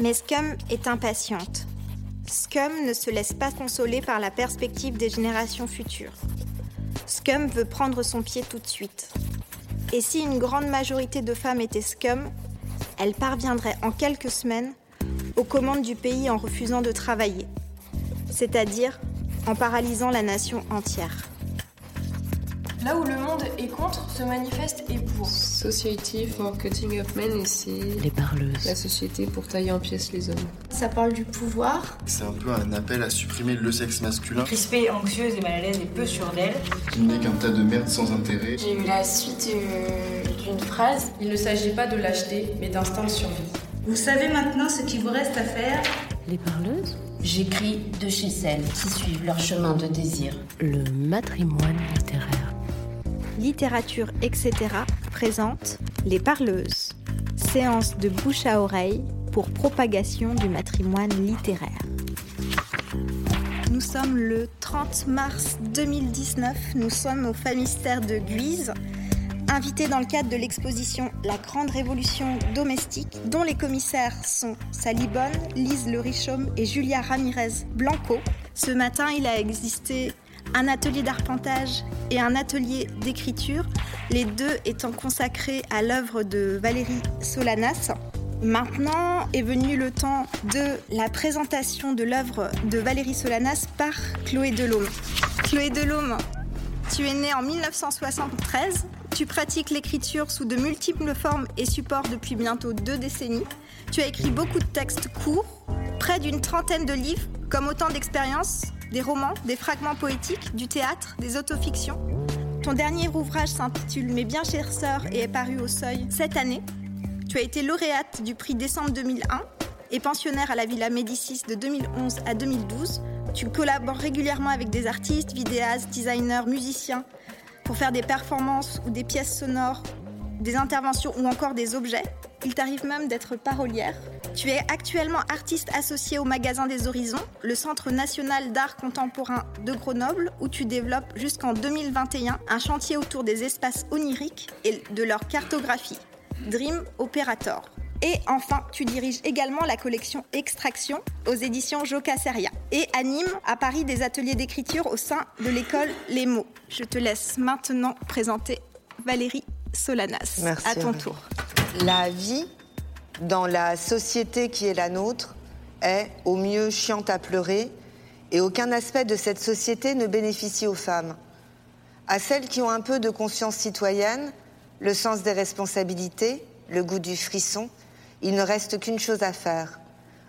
Mais Scum est impatiente. Scum ne se laisse pas consoler par la perspective des générations futures. Scum veut prendre son pied tout de suite. Et si une grande majorité de femmes étaient Scum, elles parviendraient en quelques semaines aux commandes du pays en refusant de travailler, c'est-à-dire en paralysant la nation entière. Monde est contre, se manifeste et pour. Society for Cutting Up Men et c'est Les parleuses. la société pour tailler en pièces les hommes. Ça parle du pouvoir. C'est un peu un appel à supprimer le sexe masculin, Crispée, anxieuse et mal à l'aise et peu sûre d'elle. qui n'est qu'un tas de merde sans intérêt. J'ai eu la suite euh, d'une phrase. Il ne s'agit pas de lâcheté, mais d'instinct de survie. Vous savez maintenant ce qu'il vous reste à faire? Les parleuses. J'écris de chez celles qui suivent leur chemin de désir. Le matrimoine littéraire. Littérature, etc. présente Les Parleuses, séance de bouche à oreille pour propagation du matrimoine littéraire. Nous sommes le 30 mars 2019, nous sommes au Famistère de Guise, invités dans le cadre de l'exposition La Grande Révolution domestique, dont les commissaires sont Sally Bonne, Lise Le Richaume et Julia Ramirez Blanco. Ce matin, il a existé un atelier d'arpentage et un atelier d'écriture, les deux étant consacrés à l'œuvre de Valérie Solanas. Maintenant est venu le temps de la présentation de l'œuvre de Valérie Solanas par Chloé Delhomme. Chloé Delhomme, tu es née en 1973. Tu pratiques l'écriture sous de multiples formes et supports depuis bientôt deux décennies. Tu as écrit beaucoup de textes courts, près d'une trentaine de livres, comme autant d'expériences, des romans, des fragments poétiques, du théâtre, des autofictions. Ton dernier ouvrage s'intitule Mes bien chères sœurs et est paru au Seuil cette année. Tu as été lauréate du prix décembre 2001 et pensionnaire à la Villa Médicis de 2011 à 2012. Tu collabores régulièrement avec des artistes, vidéastes, designers, musiciens pour faire des performances ou des pièces sonores, des interventions ou encore des objets. Il t'arrive même d'être parolière. Tu es actuellement artiste associé au Magasin des Horizons, le Centre national d'art contemporain de Grenoble, où tu développes jusqu'en 2021 un chantier autour des espaces oniriques et de leur cartographie. Dream Operator. Et enfin, tu diriges également la collection Extraction aux éditions Joca Seria et anime à Paris des ateliers d'écriture au sein de l'école Les Mots. Je te laisse maintenant présenter Valérie Solanas. Merci, à ton tour. La vie dans la société qui est la nôtre est au mieux chiante à pleurer et aucun aspect de cette société ne bénéficie aux femmes. À celles qui ont un peu de conscience citoyenne, le sens des responsabilités, le goût du frisson, il ne reste qu'une chose à faire.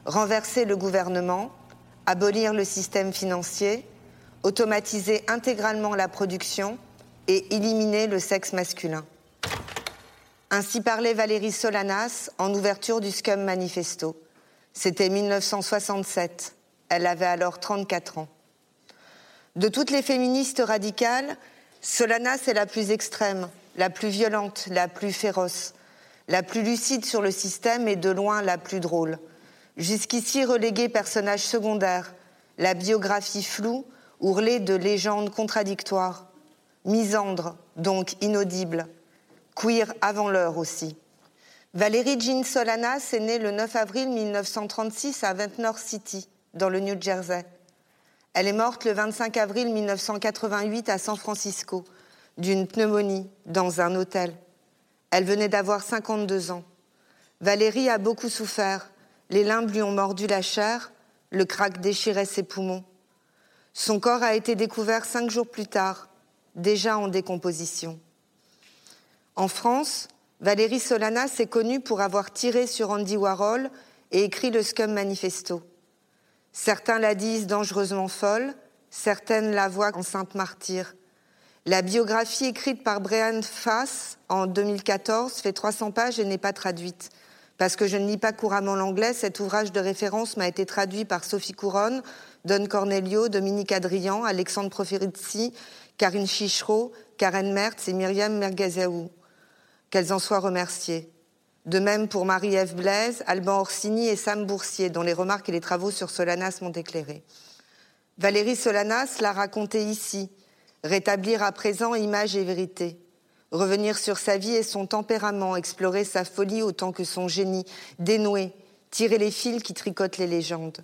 Renverser le gouvernement, abolir le système financier, automatiser intégralement la production et éliminer le sexe masculin. Ainsi parlait Valérie Solanas en ouverture du Scum Manifesto. C'était 1967. Elle avait alors 34 ans. De toutes les féministes radicales, Solanas est la plus extrême, la plus violente, la plus féroce, la plus lucide sur le système et de loin la plus drôle. Jusqu'ici reléguée personnage secondaire, la biographie floue, ourlée de légendes contradictoires, misandre, donc inaudible, queer avant l'heure aussi. Valérie Jean Solanas est née le 9 avril 1936 à Ventnor City, dans le New Jersey. Elle est morte le 25 avril 1988 à San Francisco, d'une pneumonie, dans un hôtel. Elle venait d'avoir 52 ans. Valérie a beaucoup souffert. Les limbes lui ont mordu la chair, le crack déchirait ses poumons. Son corps a été découvert cinq jours plus tard, déjà en décomposition. En France, Valérie Solanas est connue pour avoir tiré sur Andy Warhol et écrit le Scum Manifesto. Certains la disent dangereusement folle, certaines la voient en sainte martyre. La biographie écrite par Brian Fass en 2014 fait 300 pages et n'est pas traduite. Parce que je ne lis pas couramment l'anglais, cet ouvrage de référence m'a été traduit par Sophie Couronne, Don Cornelio, Dominique Adrian, Alexandre Proferizzi, Karine Chichereau, Karen Mertz et Myriam Mergazaou. Qu'elles en soient remerciées. De même pour Marie-Ève Blaise, Alban Orsini et Sam Boursier, dont les remarques et les travaux sur Solanas m'ont éclairé. Valérie Solanas l'a raconté ici, rétablir à présent image et vérité, revenir sur sa vie et son tempérament, explorer sa folie autant que son génie, dénouer, tirer les fils qui tricotent les légendes.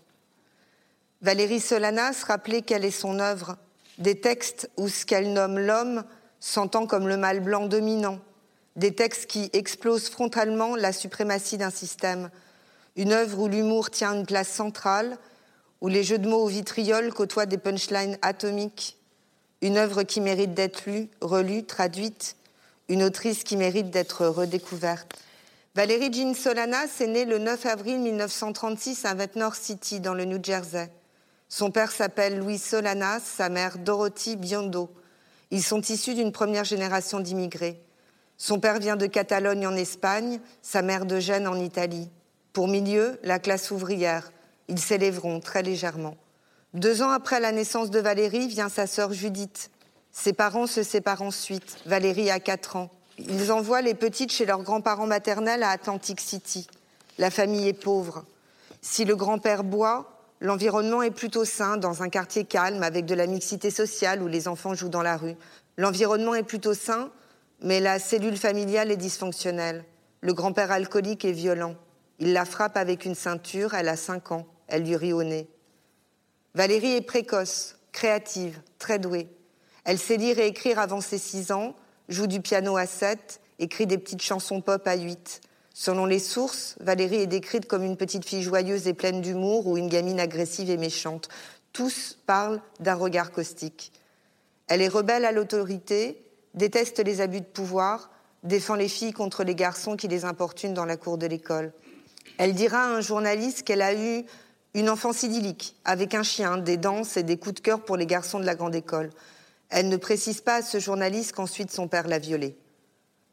Valérie Solanas rappelait quelle est son œuvre, des textes où ce qu'elle nomme l'homme s'entend comme le mal blanc dominant, des textes qui explosent frontalement la suprématie d'un système, une œuvre où l'humour tient une place centrale, où les jeux de mots au vitriol côtoient des punchlines atomiques, une œuvre qui mérite d'être lue, relue, traduite, une autrice qui mérite d'être redécouverte. Valérie Jean Solanas est née le 9 avril 1936 à Ventnor City, dans le New Jersey. Son père s'appelle Louis Solanas, sa mère Dorothy Biondo. Ils sont issus d'une première génération d'immigrés. Son père vient de Catalogne en Espagne, sa mère de Gênes en Italie. Pour milieu, la classe ouvrière. Ils s'élèveront très légèrement. Deux ans après la naissance de Valérie vient sa sœur Judith. Ses parents se séparent ensuite. Valérie a 4 ans. Ils envoient les petites chez leurs grands-parents maternels à Atlantic City. La famille est pauvre. Si le grand-père boit, L'environnement est plutôt sain dans un quartier calme avec de la mixité sociale où les enfants jouent dans la rue. L'environnement est plutôt sain, mais la cellule familiale est dysfonctionnelle. Le grand-père alcoolique est violent. Il la frappe avec une ceinture, elle a 5 ans, elle lui rit au nez. Valérie est précoce, créative, très douée. Elle sait lire et écrire avant ses 6 ans, joue du piano à 7, écrit des petites chansons pop à 8. Selon les sources, Valérie est décrite comme une petite fille joyeuse et pleine d'humour ou une gamine agressive et méchante. Tous parlent d'un regard caustique. Elle est rebelle à l'autorité, déteste les abus de pouvoir, défend les filles contre les garçons qui les importunent dans la cour de l'école. Elle dira à un journaliste qu'elle a eu une enfance idyllique, avec un chien, des danses et des coups de cœur pour les garçons de la grande école. Elle ne précise pas à ce journaliste qu'ensuite son père l'a violée.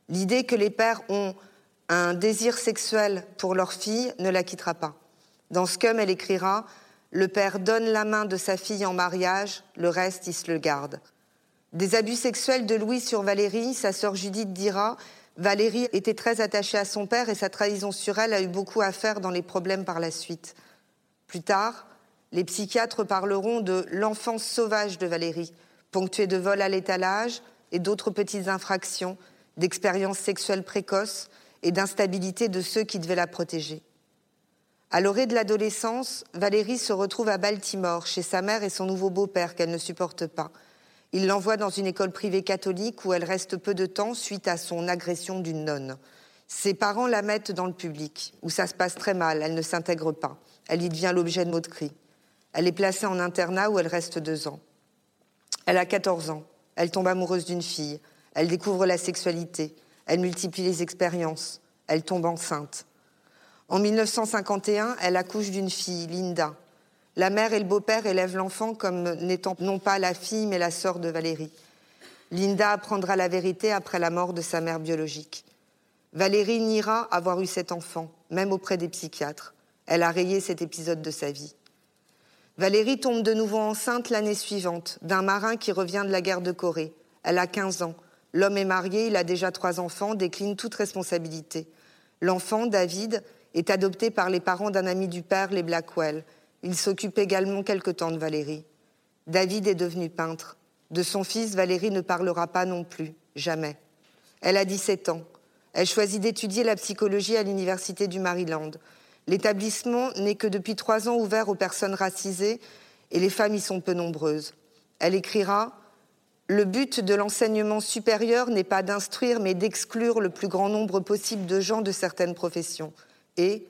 L'idée que les pères ont un désir sexuel pour leur fille ne la quittera pas. Dans Scum, elle écrira Le père donne la main de sa fille en mariage, le reste, il se le garde. Des abus sexuels de Louis sur Valérie, sa sœur Judith dira Valérie était très attachée à son père et sa trahison sur elle a eu beaucoup à faire dans les problèmes par la suite. Plus tard, les psychiatres parleront de l'enfance sauvage de Valérie, ponctuée de vols à l'étalage et d'autres petites infractions, d'expériences sexuelles précoces et d'instabilité de ceux qui devaient la protéger. À l'orée de l'adolescence, Valérie se retrouve à Baltimore chez sa mère et son nouveau beau-père qu'elle ne supporte pas. Il l'envoie dans une école privée catholique où elle reste peu de temps suite à son agression d'une nonne. Ses parents la mettent dans le public, où ça se passe très mal, elle ne s'intègre pas. Elle y devient l'objet de mots de cris. Elle est placée en internat où elle reste deux ans. Elle a 14 ans. Elle tombe amoureuse d'une fille. Elle découvre la sexualité. Elle multiplie les expériences. Elle tombe enceinte. En 1951, elle accouche d'une fille, Linda. La mère et le beau-père élèvent l'enfant comme n'étant non pas la fille mais la sœur de Valérie. Linda apprendra la vérité après la mort de sa mère biologique. Valérie niera avoir eu cet enfant, même auprès des psychiatres. Elle a rayé cet épisode de sa vie. Valérie tombe de nouveau enceinte l'année suivante d'un marin qui revient de la guerre de Corée. Elle a 15 ans. L'homme est marié, il a déjà trois enfants, décline toute responsabilité. L'enfant, David, est adopté par les parents d'un ami du père, les Blackwell. Il s'occupe également quelque temps de Valérie. David est devenu peintre. De son fils, Valérie ne parlera pas non plus, jamais. Elle a 17 ans. Elle choisit d'étudier la psychologie à l'Université du Maryland. L'établissement n'est que depuis trois ans ouvert aux personnes racisées et les femmes y sont peu nombreuses. Elle écrira le but de l'enseignement supérieur n'est pas d'instruire, mais d'exclure le plus grand nombre possible de gens de certaines professions. Et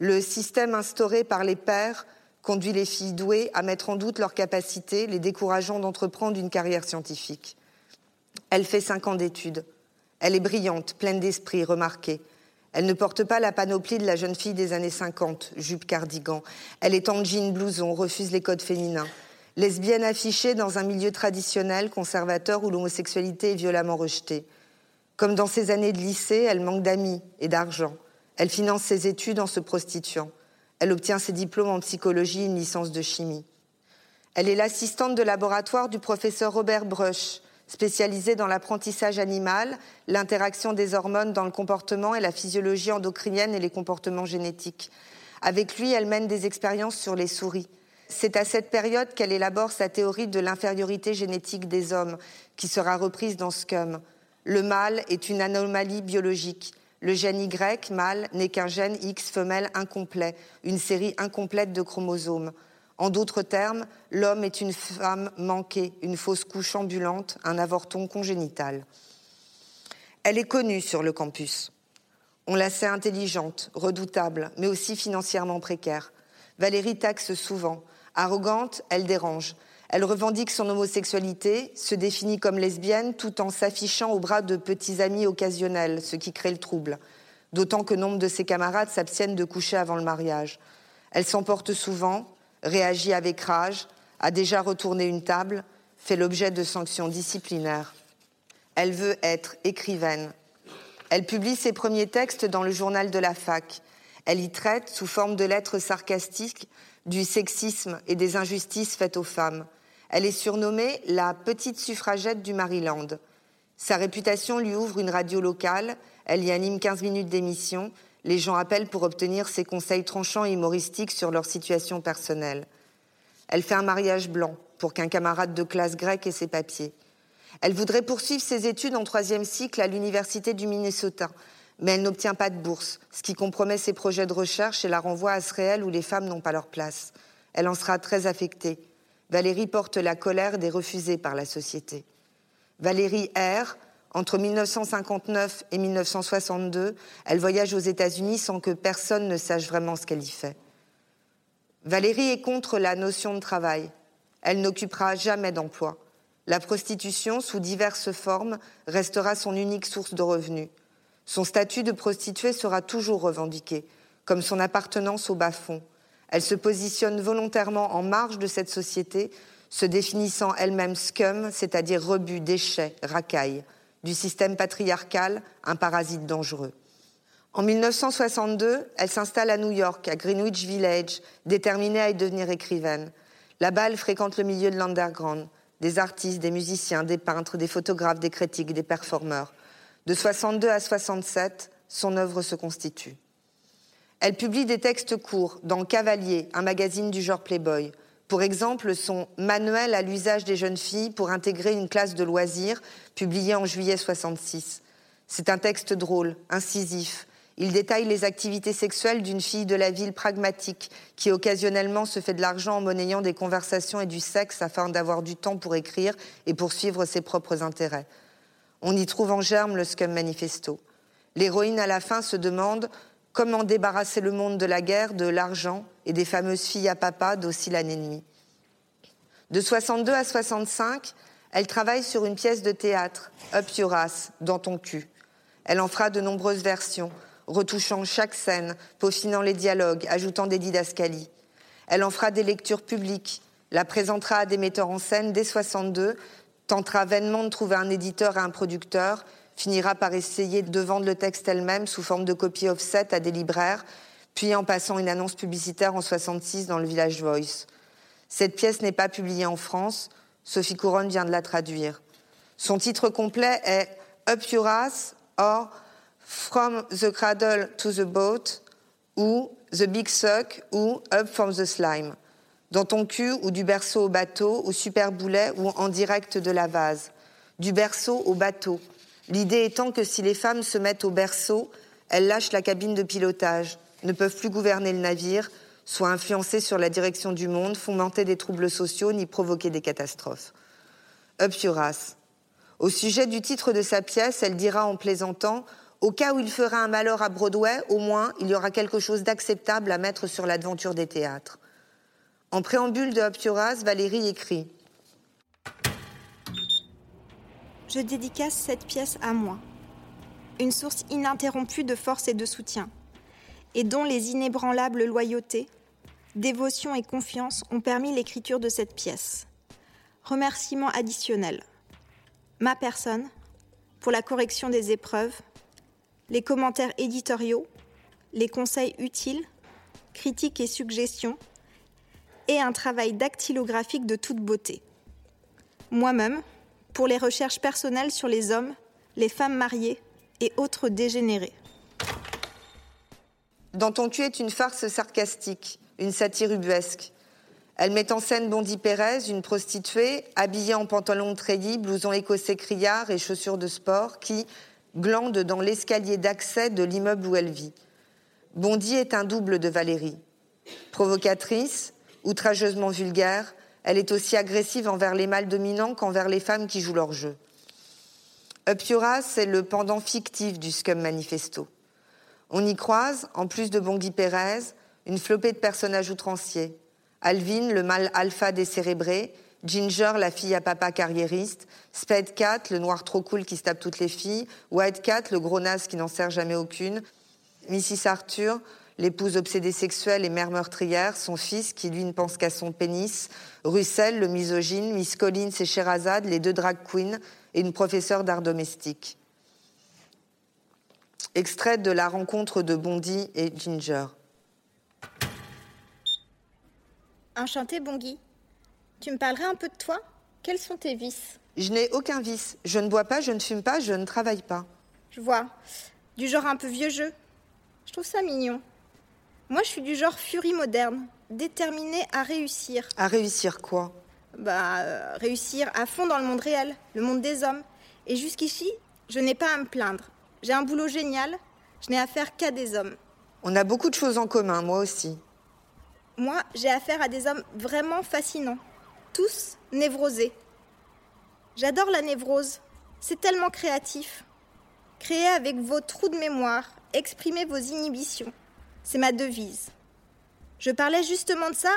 le système instauré par les pères conduit les filles douées à mettre en doute leurs capacités, les décourageant d'entreprendre une carrière scientifique. Elle fait cinq ans d'études. Elle est brillante, pleine d'esprit, remarquée. Elle ne porte pas la panoplie de la jeune fille des années 50, jupe cardigan. Elle est en jean blouson, refuse les codes féminins lesbienne affichée dans un milieu traditionnel conservateur où l'homosexualité est violemment rejetée. Comme dans ses années de lycée, elle manque d'amis et d'argent. Elle finance ses études en se prostituant. Elle obtient ses diplômes en psychologie et une licence de chimie. Elle est l'assistante de laboratoire du professeur Robert Brush, spécialisé dans l'apprentissage animal, l'interaction des hormones dans le comportement et la physiologie endocrinienne et les comportements génétiques. Avec lui, elle mène des expériences sur les souris. C'est à cette période qu'elle élabore sa théorie de l'infériorité génétique des hommes, qui sera reprise dans Scum. Le mâle est une anomalie biologique. Le gène Y mâle n'est qu'un gène X femelle incomplet, une série incomplète de chromosomes. En d'autres termes, l'homme est une femme manquée, une fausse couche ambulante, un avorton congénital. Elle est connue sur le campus. On la sait intelligente, redoutable, mais aussi financièrement précaire. Valérie taxe souvent. Arrogante, elle dérange. Elle revendique son homosexualité, se définit comme lesbienne tout en s'affichant au bras de petits amis occasionnels, ce qui crée le trouble. D'autant que nombre de ses camarades s'abstiennent de coucher avant le mariage. Elle s'emporte souvent, réagit avec rage, a déjà retourné une table, fait l'objet de sanctions disciplinaires. Elle veut être écrivaine. Elle publie ses premiers textes dans le journal de la fac. Elle y traite, sous forme de lettres sarcastiques, du sexisme et des injustices faites aux femmes. Elle est surnommée la petite suffragette du Maryland. Sa réputation lui ouvre une radio locale, elle y anime 15 minutes d'émission, les gens appellent pour obtenir ses conseils tranchants et humoristiques sur leur situation personnelle. Elle fait un mariage blanc pour qu'un camarade de classe grecque ait ses papiers. Elle voudrait poursuivre ses études en troisième cycle à l'Université du Minnesota, mais elle n'obtient pas de bourse, ce qui compromet ses projets de recherche et la renvoie à ce réel où les femmes n'ont pas leur place. Elle en sera très affectée. Valérie porte la colère des refusés par la société. Valérie erre. Entre 1959 et 1962, elle voyage aux États-Unis sans que personne ne sache vraiment ce qu'elle y fait. Valérie est contre la notion de travail. Elle n'occupera jamais d'emploi. La prostitution, sous diverses formes, restera son unique source de revenus. Son statut de prostituée sera toujours revendiqué, comme son appartenance au bas-fond. Elle se positionne volontairement en marge de cette société, se définissant elle-même scum, c'est-à-dire rebut, déchet, racaille, du système patriarcal, un parasite dangereux. En 1962, elle s'installe à New York, à Greenwich Village, déterminée à y devenir écrivaine. Là-bas, elle fréquente le milieu de l'underground, des artistes, des musiciens, des peintres, des photographes, des critiques, des performeurs. De 62 à 67, son œuvre se constitue. Elle publie des textes courts dans Cavalier, un magazine du genre Playboy. Pour exemple, son Manuel à l'usage des jeunes filles pour intégrer une classe de loisirs, publié en juillet 66. C'est un texte drôle, incisif. Il détaille les activités sexuelles d'une fille de la ville pragmatique qui occasionnellement se fait de l'argent en monnayant des conversations et du sexe afin d'avoir du temps pour écrire et poursuivre ses propres intérêts. On y trouve en germe le Scum Manifesto. L'héroïne à la fin se demande Comment débarrasser le monde de la guerre, de l'argent et des fameuses filles à papa dociles à l'ennemi De 62 à 65, elle travaille sur une pièce de théâtre, Up Your Ass, dans ton cul. Elle en fera de nombreuses versions, retouchant chaque scène, peaufinant les dialogues, ajoutant des didascalies. Elle en fera des lectures publiques, la présentera à des metteurs en scène dès 62, tentera vainement de trouver un éditeur et un producteur, finira par essayer de vendre le texte elle-même sous forme de copie offset à des libraires, puis en passant une annonce publicitaire en 66 dans le Village Voice. Cette pièce n'est pas publiée en France, Sophie Couronne vient de la traduire. Son titre complet est Up Your Ass or From the Cradle to the Boat ou The Big Suck ou Up from the Slime. Dans ton cul ou du berceau au bateau, au super boulet ou en direct de la vase. Du berceau au bateau. L'idée étant que si les femmes se mettent au berceau, elles lâchent la cabine de pilotage, ne peuvent plus gouverner le navire, soient influencées sur la direction du monde, fomenter des troubles sociaux ni provoquer des catastrophes. Up your. Au sujet du titre de sa pièce, elle dira en plaisantant Au cas où il fera un malheur à Broadway, au moins il y aura quelque chose d'acceptable à mettre sur l'aventure des théâtres. En préambule de Ass, Valérie écrit je dédicace cette pièce à moi, une source ininterrompue de force et de soutien, et dont les inébranlables loyautés, dévotion et confiance ont permis l'écriture de cette pièce. Remerciements additionnels. Ma personne, pour la correction des épreuves, les commentaires éditoriaux, les conseils utiles, critiques et suggestions, et un travail dactylographique de toute beauté. Moi-même, pour les recherches personnelles sur les hommes, les femmes mariées et autres dégénérés. Dans ton cul est une farce sarcastique, une satire ubuesque. Elle met en scène Bondy Pérez, une prostituée, habillée en pantalon treillis, blouson écossais criard et chaussures de sport, qui, glande dans l'escalier d'accès de l'immeuble où elle vit. Bondy est un double de Valérie. Provocatrice, outrageusement vulgaire, elle est aussi agressive envers les mâles dominants qu'envers les femmes qui jouent leur jeu. Up c'est le pendant fictif du Scum Manifesto. On y croise, en plus de Bondy Pérez, une flopée de personnages outranciers. Alvin, le mâle alpha décérébré, Ginger, la fille à papa carriériste, Spade Cat, le noir trop cool qui se tape toutes les filles, White Cat, le gros naze qui n'en sert jamais aucune, Mrs. Arthur, l'épouse obsédée sexuelle et mère meurtrière, son fils qui lui ne pense qu'à son pénis, Russell, le misogyne, Miss Collins et Sherazade, les deux drag queens et une professeure d'art domestique. Extrait de la rencontre de Bondy et Ginger. Enchanté, Bongy. Tu me parlerais un peu de toi? Quels sont tes vices? Je n'ai aucun vice. Je ne bois pas, je ne fume pas, je ne travaille pas. Je vois. Du genre un peu vieux jeu. Je trouve ça mignon. Moi, je suis du genre furie moderne, déterminée à réussir. À réussir quoi? Bah, euh, réussir à fond dans le monde réel, le monde des hommes. Et jusqu'ici, je n'ai pas à me plaindre. J'ai un boulot génial, je n'ai affaire qu'à des hommes. On a beaucoup de choses en commun, moi aussi. Moi, j'ai affaire à des hommes vraiment fascinants tous névrosés. J'adore la névrose, c'est tellement créatif. Créer avec vos trous de mémoire, exprimer vos inhibitions, c'est ma devise. Je parlais justement de ça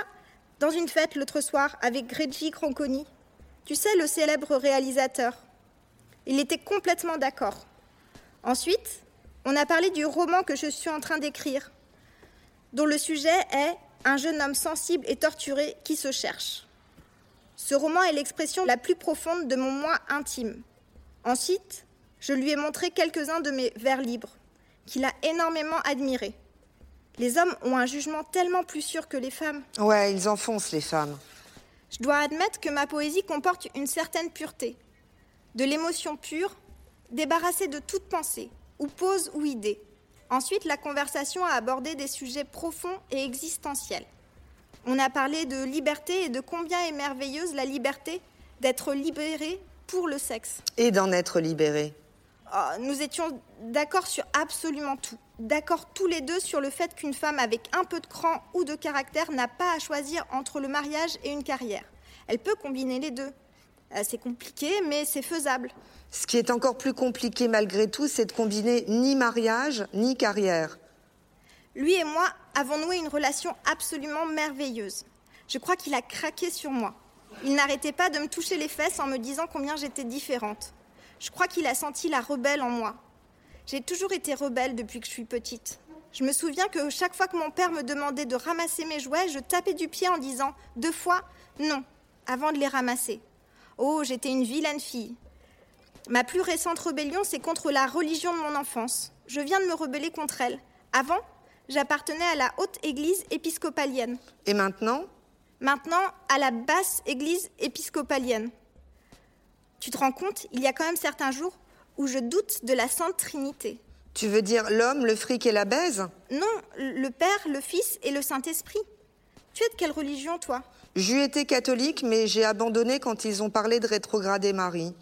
dans une fête l'autre soir avec Greggy Cronconi. Tu sais, le célèbre réalisateur. Il était complètement d'accord. Ensuite, on a parlé du roman que je suis en train d'écrire, dont le sujet est un jeune homme sensible et torturé qui se cherche. Ce roman est l'expression la plus profonde de mon moi intime. Ensuite, je lui ai montré quelques-uns de mes vers libres, qu'il a énormément admirés. Les hommes ont un jugement tellement plus sûr que les femmes. Ouais, ils enfoncent les femmes. Je dois admettre que ma poésie comporte une certaine pureté, de l'émotion pure, débarrassée de toute pensée, ou pose ou idée. Ensuite, la conversation a abordé des sujets profonds et existentiels. On a parlé de liberté et de combien est merveilleuse la liberté d'être libéré pour le sexe. Et d'en être libéré. Oh, nous étions d'accord sur absolument tout. D'accord tous les deux sur le fait qu'une femme avec un peu de cran ou de caractère n'a pas à choisir entre le mariage et une carrière. Elle peut combiner les deux. Euh, c'est compliqué, mais c'est faisable. Ce qui est encore plus compliqué malgré tout, c'est de combiner ni mariage ni carrière. Lui et moi avons noué une relation absolument merveilleuse. Je crois qu'il a craqué sur moi. Il n'arrêtait pas de me toucher les fesses en me disant combien j'étais différente. Je crois qu'il a senti la rebelle en moi. J'ai toujours été rebelle depuis que je suis petite. Je me souviens que chaque fois que mon père me demandait de ramasser mes jouets, je tapais du pied en disant deux fois non avant de les ramasser. Oh, j'étais une vilaine fille. Ma plus récente rébellion, c'est contre la religion de mon enfance. Je viens de me rebeller contre elle. Avant, j'appartenais à la haute église épiscopalienne. Et maintenant? Maintenant, à la basse église épiscopalienne. Tu te rends compte, il y a quand même certains jours où je doute de la Sainte Trinité. Tu veux dire l'homme, le fric et la baise? Non, le Père, le Fils et le Saint-Esprit. Tu es de quelle religion, toi? J'eus été catholique, mais j'ai abandonné quand ils ont parlé de rétrograder Marie.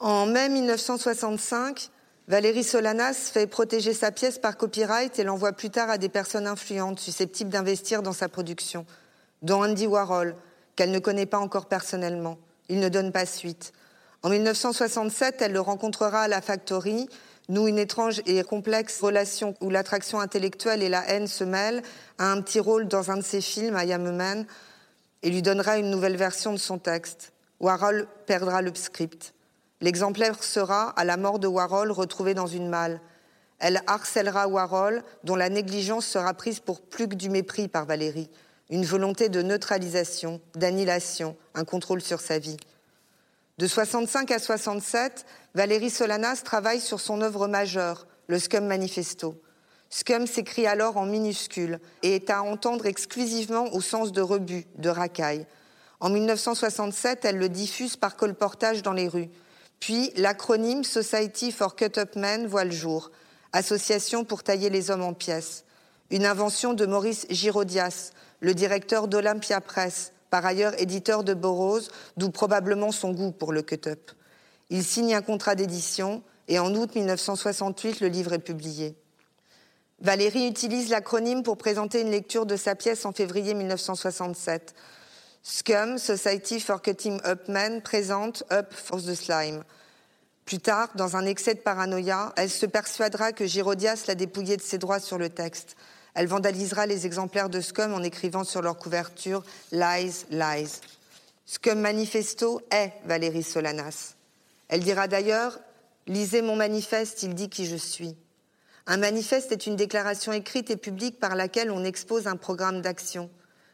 En mai 1965, Valérie Solanas fait protéger sa pièce par copyright et l'envoie plus tard à des personnes influentes susceptibles d'investir dans sa production, dont Andy Warhol, qu'elle ne connaît pas encore personnellement. Il ne donne pas suite. En 1967, elle le rencontrera à la Factory, nous une étrange et complexe relation où l'attraction intellectuelle et la haine se mêlent, a un petit rôle dans un de ses films, I Am Man, et lui donnera une nouvelle version de son texte. Warhol perdra le script. L'exemplaire sera, à la mort de Warhol, retrouvé dans une malle. Elle harcèlera Warhol, dont la négligence sera prise pour plus que du mépris par Valérie, une volonté de neutralisation, d'annihilation, un contrôle sur sa vie. De 65 à 67, Valérie Solanas travaille sur son œuvre majeure, le Scum Manifesto. Scum s'écrit alors en minuscule et est à entendre exclusivement au sens de rebut, de racaille. En 1967, elle le diffuse par colportage dans les rues. Puis l'acronyme Society for Cut Up Men voit le jour, association pour tailler les hommes en pièces. Une invention de Maurice Girodias, le directeur d'Olympia Press, par ailleurs éditeur de Burroughs, d'où probablement son goût pour le cut-up. Il signe un contrat d'édition et en août 1968, le livre est publié. Valérie utilise l'acronyme pour présenter une lecture de sa pièce en février 1967. Scum, Society for Cutting Up Men, présente Up for the Slime. Plus tard, dans un excès de paranoïa, elle se persuadera que Girodias l'a dépouillé de ses droits sur le texte. Elle vandalisera les exemplaires de Scum en écrivant sur leur couverture Lies, Lies. Scum Manifesto est Valérie Solanas. Elle dira d'ailleurs Lisez mon manifeste, il dit qui je suis. Un manifeste est une déclaration écrite et publique par laquelle on expose un programme d'action.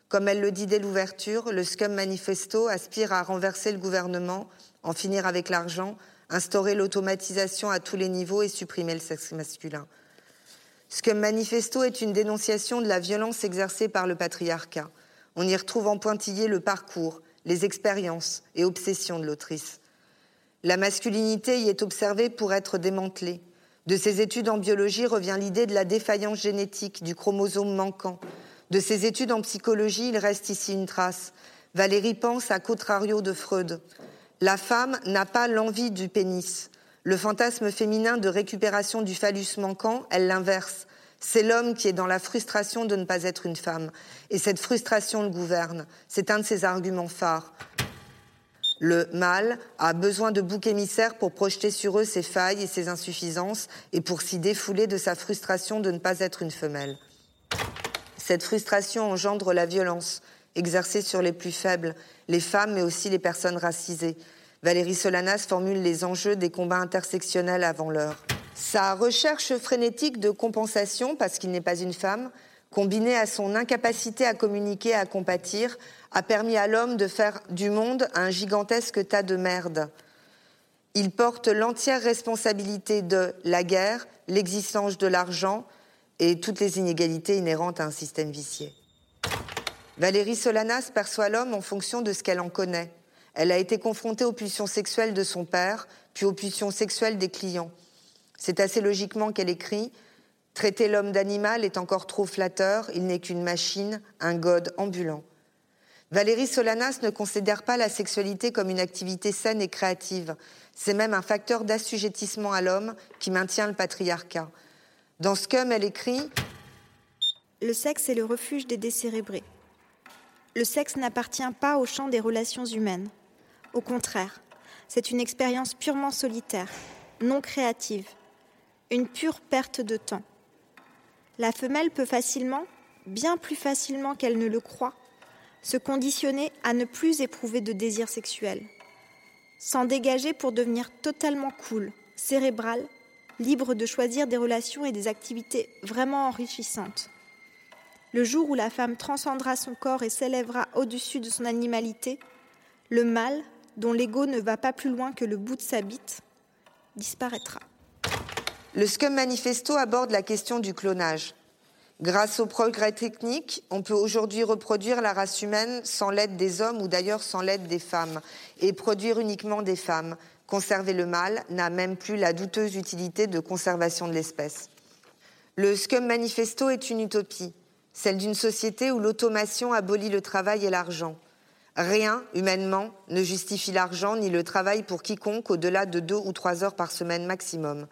Comme elle le dit dès l'ouverture, le Scum Manifesto aspire à renverser le gouvernement, en finir avec l'argent, instaurer l'automatisation à tous les niveaux et supprimer le sexe masculin. Scum Manifesto est une dénonciation de la violence exercée par le patriarcat. On y retrouve en pointillé le parcours, les expériences et obsessions de l'autrice. La masculinité y est observée pour être démantelée. De ses études en biologie revient l'idée de la défaillance génétique, du chromosome manquant. De ses études en psychologie, il reste ici une trace. Valérie pense à contrario de Freud. La femme n'a pas l'envie du pénis. Le fantasme féminin de récupération du phallus manquant, elle l'inverse. C'est l'homme qui est dans la frustration de ne pas être une femme. Et cette frustration le gouverne. C'est un de ses arguments phares. Le mâle a besoin de boucs émissaires pour projeter sur eux ses failles et ses insuffisances et pour s'y défouler de sa frustration de ne pas être une femelle. Cette frustration engendre la violence exercée sur les plus faibles, les femmes mais aussi les personnes racisées. Valérie Solanas formule les enjeux des combats intersectionnels avant l'heure. Sa recherche frénétique de compensation, parce qu'il n'est pas une femme, combinée à son incapacité à communiquer, à compatir, a permis à l'homme de faire du monde un gigantesque tas de merde. Il porte l'entière responsabilité de la guerre, l'existence de l'argent et toutes les inégalités inhérentes à un système vicié. Valérie Solanas perçoit l'homme en fonction de ce qu'elle en connaît. Elle a été confrontée aux pulsions sexuelles de son père, puis aux pulsions sexuelles des clients. C'est assez logiquement qu'elle écrit Traiter l'homme d'animal est encore trop flatteur, il n'est qu'une machine, un god ambulant. Valérie Solanas ne considère pas la sexualité comme une activité saine et créative. C'est même un facteur d'assujettissement à l'homme qui maintient le patriarcat. Dans Scum, elle écrit Le sexe est le refuge des décérébrés. Le sexe n'appartient pas au champ des relations humaines. Au contraire, c'est une expérience purement solitaire, non créative, une pure perte de temps. La femelle peut facilement, bien plus facilement qu'elle ne le croit, se conditionner à ne plus éprouver de désir sexuel, s'en dégager pour devenir totalement cool, cérébral, libre de choisir des relations et des activités vraiment enrichissantes. Le jour où la femme transcendra son corps et s'élèvera au-dessus de son animalité, le mâle, dont l'ego ne va pas plus loin que le bout de sa bite, disparaîtra. Le Scum Manifesto aborde la question du clonage. Grâce au progrès technique, on peut aujourd'hui reproduire la race humaine sans l'aide des hommes ou d'ailleurs sans l'aide des femmes, et produire uniquement des femmes. Conserver le mâle n'a même plus la douteuse utilité de conservation de l'espèce. Le Scum Manifesto est une utopie, celle d'une société où l'automation abolit le travail et l'argent. Rien, humainement, ne justifie l'argent ni le travail pour quiconque au-delà de deux ou trois heures par semaine maximum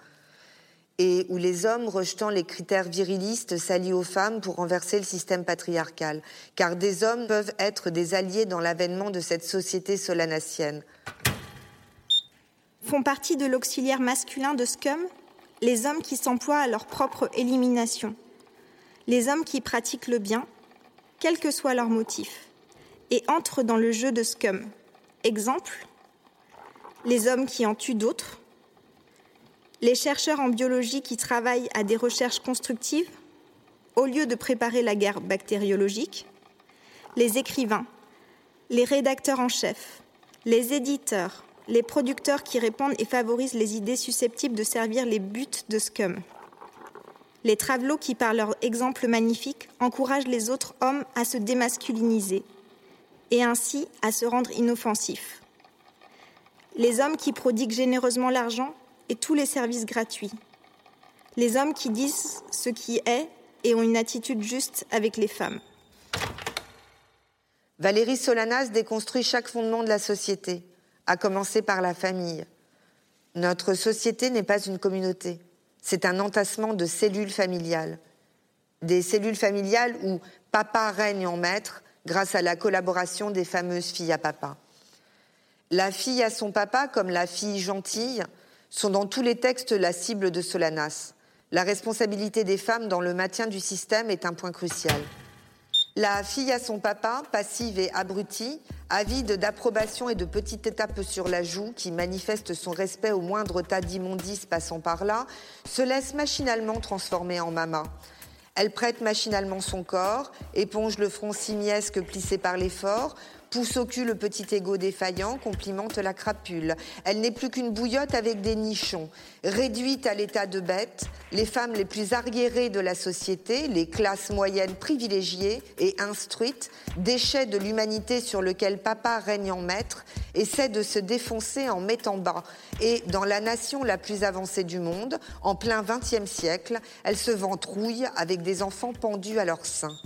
et où les hommes, rejetant les critères virilistes, s'allient aux femmes pour renverser le système patriarcal. Car des hommes peuvent être des alliés dans l'avènement de cette société solanassienne. Font partie de l'auxiliaire masculin de Scum les hommes qui s'emploient à leur propre élimination, les hommes qui pratiquent le bien, quel que soit leur motif, et entrent dans le jeu de Scum. Exemple, les hommes qui en tuent d'autres, les chercheurs en biologie qui travaillent à des recherches constructives, au lieu de préparer la guerre bactériologique, les écrivains, les rédacteurs en chef, les éditeurs, les producteurs qui répandent et favorisent les idées susceptibles de servir les buts de Scum. Les travelots qui, par leur exemple magnifique, encouragent les autres hommes à se démasculiniser et ainsi à se rendre inoffensifs. Les hommes qui prodiguent généreusement l'argent et tous les services gratuits. Les hommes qui disent ce qui est et ont une attitude juste avec les femmes. Valérie Solanas déconstruit chaque fondement de la société, à commencer par la famille. Notre société n'est pas une communauté, c'est un entassement de cellules familiales. Des cellules familiales où papa règne en maître grâce à la collaboration des fameuses filles à papa. La fille à son papa, comme la fille gentille, sont dans tous les textes la cible de Solanas. La responsabilité des femmes dans le maintien du système est un point crucial. La fille à son papa, passive et abrutie, avide d'approbation et de petites étapes sur la joue, qui manifeste son respect au moindre tas d'immondices passant par là, se laisse machinalement transformer en mama. Elle prête machinalement son corps, éponge le front simiesque plissé par l'effort, pousse au cul le petit égo défaillant, complimente la crapule. Elle n'est plus qu'une bouillotte avec des nichons. Réduite à l'état de bête, les femmes les plus arriérées de la société, les classes moyennes privilégiées et instruites, déchets de l'humanité sur lequel papa règne en maître, essaient de se défoncer en mettant bas. Et dans la nation la plus avancée du monde, en plein XXe siècle, elles se ventrouillent avec des enfants pendus à leur sein.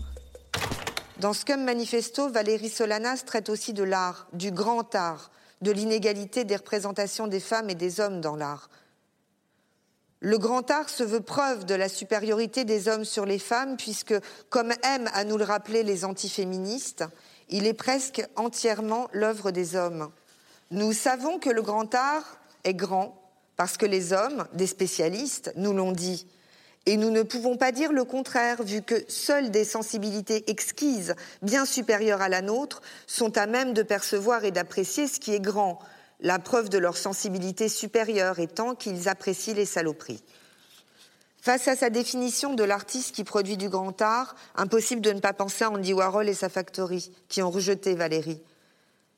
Dans Scum Manifesto, Valérie Solanas traite aussi de l'art, du grand art, de l'inégalité des représentations des femmes et des hommes dans l'art. Le grand art se veut preuve de la supériorité des hommes sur les femmes, puisque, comme aiment à nous le rappeler les antiféministes, il est presque entièrement l'œuvre des hommes. Nous savons que le grand art est grand parce que les hommes, des spécialistes, nous l'ont dit. Et nous ne pouvons pas dire le contraire, vu que seules des sensibilités exquises, bien supérieures à la nôtre, sont à même de percevoir et d'apprécier ce qui est grand, la preuve de leur sensibilité supérieure étant qu'ils apprécient les saloperies. Face à sa définition de l'artiste qui produit du grand art, impossible de ne pas penser à Andy Warhol et sa factory, qui ont rejeté Valérie.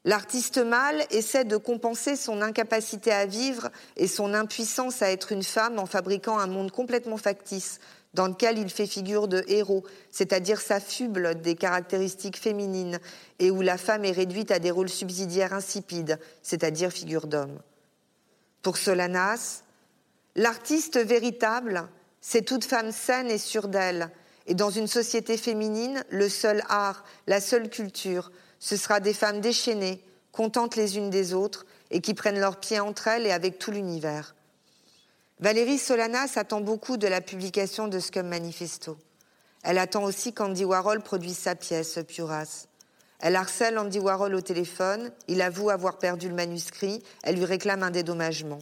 L'artiste mâle essaie de compenser son incapacité à vivre et son impuissance à être une femme en fabriquant un monde complètement factice, dans lequel il fait figure de héros, c'est-à-dire s'affuble des caractéristiques féminines, et où la femme est réduite à des rôles subsidiaires insipides, c'est-à-dire figure d'homme. Pour Solanas, l'artiste véritable, c'est toute femme saine et sûre d'elle, et dans une société féminine, le seul art, la seule culture, ce sera des femmes déchaînées, contentes les unes des autres, et qui prennent leurs pieds entre elles et avec tout l'univers. Valérie Solanas attend beaucoup de la publication de Scum Manifesto. Elle attend aussi qu'Andy Warhol produise sa pièce, Puras. Elle harcèle Andy Warhol au téléphone, il avoue avoir perdu le manuscrit, elle lui réclame un dédommagement.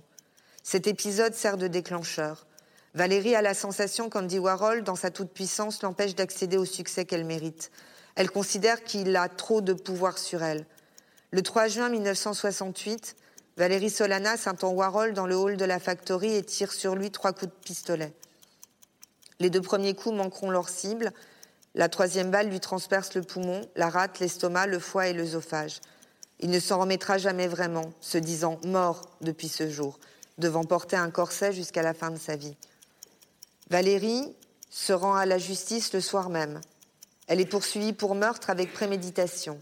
Cet épisode sert de déclencheur. Valérie a la sensation qu'Andy Warhol, dans sa toute-puissance, l'empêche d'accéder au succès qu'elle mérite. Elle considère qu'il a trop de pouvoir sur elle. Le 3 juin 1968, Valérie Solanas entend Warhol dans le hall de la factory et tire sur lui trois coups de pistolet. Les deux premiers coups manqueront leur cible. La troisième balle lui transperce le poumon, la rate, l'estomac, le foie et l'œsophage. Il ne s'en remettra jamais vraiment, se disant mort depuis ce jour, devant porter un corset jusqu'à la fin de sa vie. Valérie se rend à la justice le soir même. Elle est poursuivie pour meurtre avec préméditation.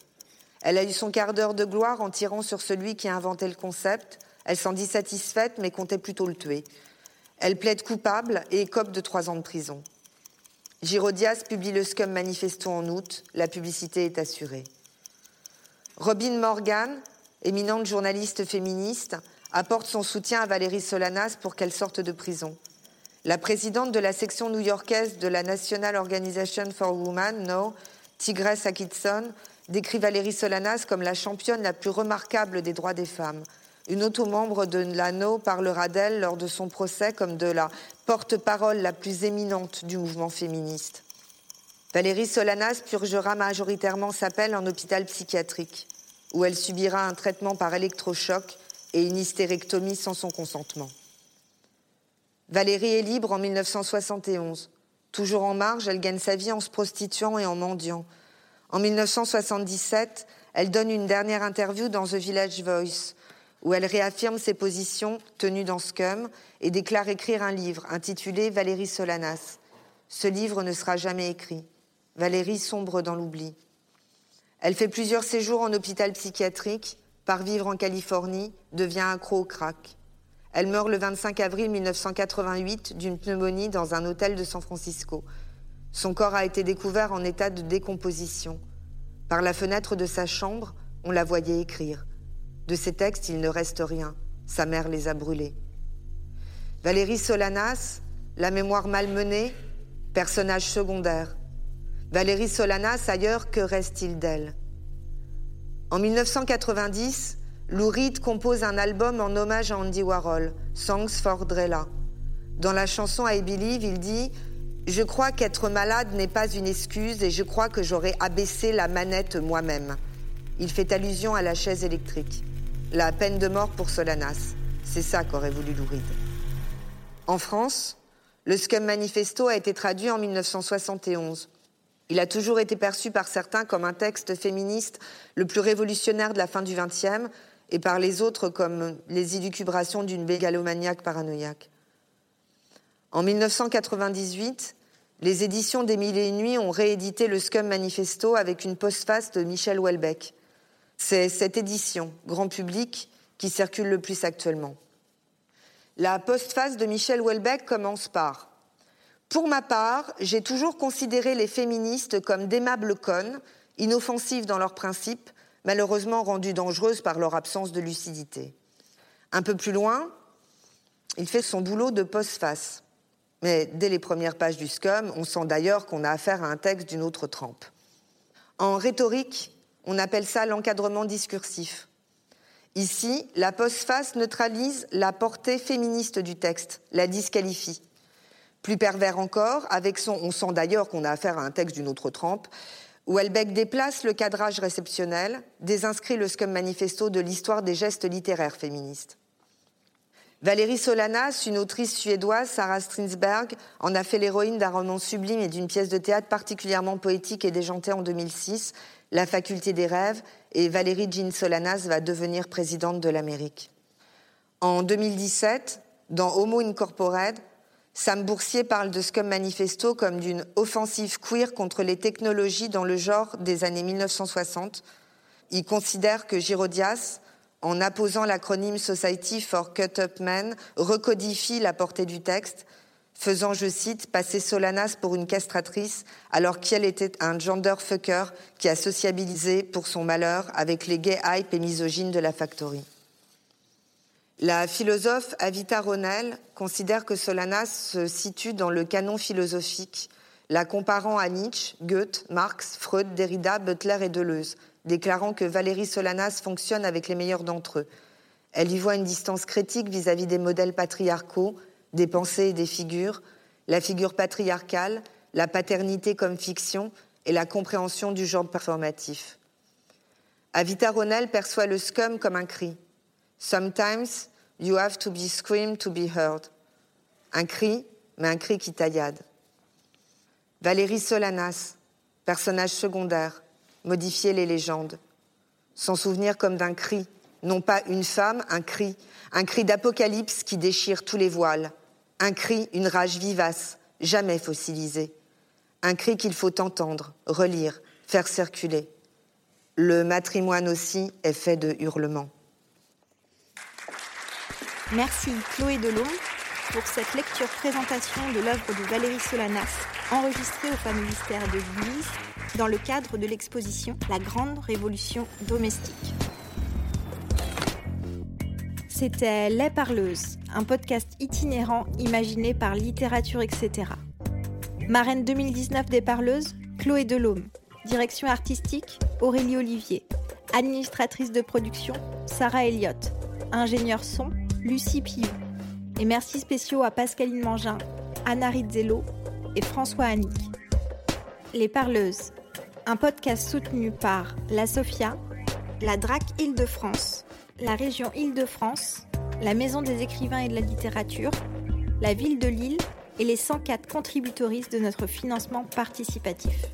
Elle a eu son quart d'heure de gloire en tirant sur celui qui a inventé le concept. Elle s'en dit satisfaite, mais comptait plutôt le tuer. Elle plaide coupable et écope de trois ans de prison. Girodias publie le Scum Manifesto en août. La publicité est assurée. Robin Morgan, éminente journaliste féministe, apporte son soutien à Valérie Solanas pour qu'elle sorte de prison. La présidente de la section new-yorkaise de la National Organization for Women, NO, Tigress Atkinson, décrit Valérie Solanas comme la championne la plus remarquable des droits des femmes. Une autre membre de l'ANO parlera d'elle lors de son procès comme de la porte-parole la plus éminente du mouvement féministe. Valérie Solanas purgera majoritairement sa peine en hôpital psychiatrique, où elle subira un traitement par électrochoc et une hystérectomie sans son consentement. Valérie est libre en 1971. Toujours en marge, elle gagne sa vie en se prostituant et en mendiant. En 1977, elle donne une dernière interview dans The Village Voice, où elle réaffirme ses positions tenues dans Scum et déclare écrire un livre intitulé Valérie Solanas. Ce livre ne sera jamais écrit. Valérie sombre dans l'oubli. Elle fait plusieurs séjours en hôpital psychiatrique, part vivre en Californie, devient accro au crack. Elle meurt le 25 avril 1988 d'une pneumonie dans un hôtel de San Francisco. Son corps a été découvert en état de décomposition. Par la fenêtre de sa chambre, on la voyait écrire. De ses textes, il ne reste rien. Sa mère les a brûlés. Valérie Solanas, la mémoire malmenée, personnage secondaire. Valérie Solanas, ailleurs, que reste-t-il d'elle? En 1990, Lou Reed compose un album en hommage à Andy Warhol, Songs for Drella. Dans la chanson I Believe, il dit Je crois qu'être malade n'est pas une excuse et je crois que j'aurais abaissé la manette moi-même. Il fait allusion à la chaise électrique. La peine de mort pour Solanas. C'est ça qu'aurait voulu Lou Reed. En France, le Scum Manifesto a été traduit en 1971. Il a toujours été perçu par certains comme un texte féministe le plus révolutionnaire de la fin du XXe et par les autres comme les élucubrations d'une mégalomaniaque paranoïaque. En 1998, les éditions des Mille et une Nuits ont réédité le Scum Manifesto avec une postface de Michel Houellebecq. C'est cette édition, grand public, qui circule le plus actuellement. La postface de Michel Houellebecq commence par Pour ma part, j'ai toujours considéré les féministes comme d'aimables connes, inoffensives dans leurs principes, malheureusement rendues dangereuses par leur absence de lucidité. Un peu plus loin, il fait son boulot de postface. Mais dès les premières pages du SCUM, on sent d'ailleurs qu'on a affaire à un texte d'une autre trempe. En rhétorique, on appelle ça l'encadrement discursif. Ici, la postface neutralise la portée féministe du texte, la disqualifie. Plus pervers encore, avec son On sent d'ailleurs qu'on a affaire à un texte d'une autre trempe, où Elbeck déplace le cadrage réceptionnel, désinscrit le Scum Manifesto de l'histoire des gestes littéraires féministes. Valérie Solanas, une autrice suédoise, Sarah Strinsberg, en a fait l'héroïne d'un roman sublime et d'une pièce de théâtre particulièrement poétique et déjantée en 2006, La faculté des rêves, et Valérie Jean Solanas va devenir présidente de l'Amérique. En 2017, dans Homo Incorpored, Sam Boursier parle de Scum Manifesto comme d'une offensive queer contre les technologies dans le genre des années 1960. Il considère que Girodias, en apposant l'acronyme Society for Cut Up Men, recodifie la portée du texte, faisant, je cite, passer Solanas pour une castratrice, alors qu'elle était un genderfucker qui a sociabilisé pour son malheur avec les gays hype et misogynes de la factory. La philosophe Avita Ronel considère que Solanas se situe dans le canon philosophique, la comparant à Nietzsche, Goethe, Marx, Freud, Derrida, Butler et Deleuze, déclarant que Valérie Solanas fonctionne avec les meilleurs d'entre eux. Elle y voit une distance critique vis-à-vis des modèles patriarcaux, des pensées et des figures, la figure patriarcale, la paternité comme fiction et la compréhension du genre performatif. Avita Ronel perçoit le scum comme un cri. Sometimes you have to be screamed to be heard. Un cri, mais un cri qui taillade. Valérie Solanas, personnage secondaire, modifier les légendes. S'en souvenir comme d'un cri, non pas une femme, un cri, un cri d'apocalypse qui déchire tous les voiles, un cri, une rage vivace, jamais fossilisée, un cri qu'il faut entendre, relire, faire circuler. Le matrimoine aussi est fait de hurlements. Merci Chloé Delhomme pour cette lecture-présentation de l'œuvre de Valérie Solanas, enregistrée au fameux mystère de Guise dans le cadre de l'exposition La Grande Révolution domestique. C'était Les Parleuses, un podcast itinérant imaginé par Littérature, etc. Marraine 2019 des Parleuses, Chloé Delhomme. Direction artistique, Aurélie Olivier. Administratrice de production, Sarah Elliott. Ingénieur son, Lucie Piou. Et merci spéciaux à Pascaline Mangin, Anna Rizzello et François Annick. Les Parleuses, un podcast soutenu par la SOFIA, la DRAC Île-de-France, la région Île-de-France, la Maison des écrivains et de la littérature, la ville de Lille et les 104 contributoristes de notre financement participatif.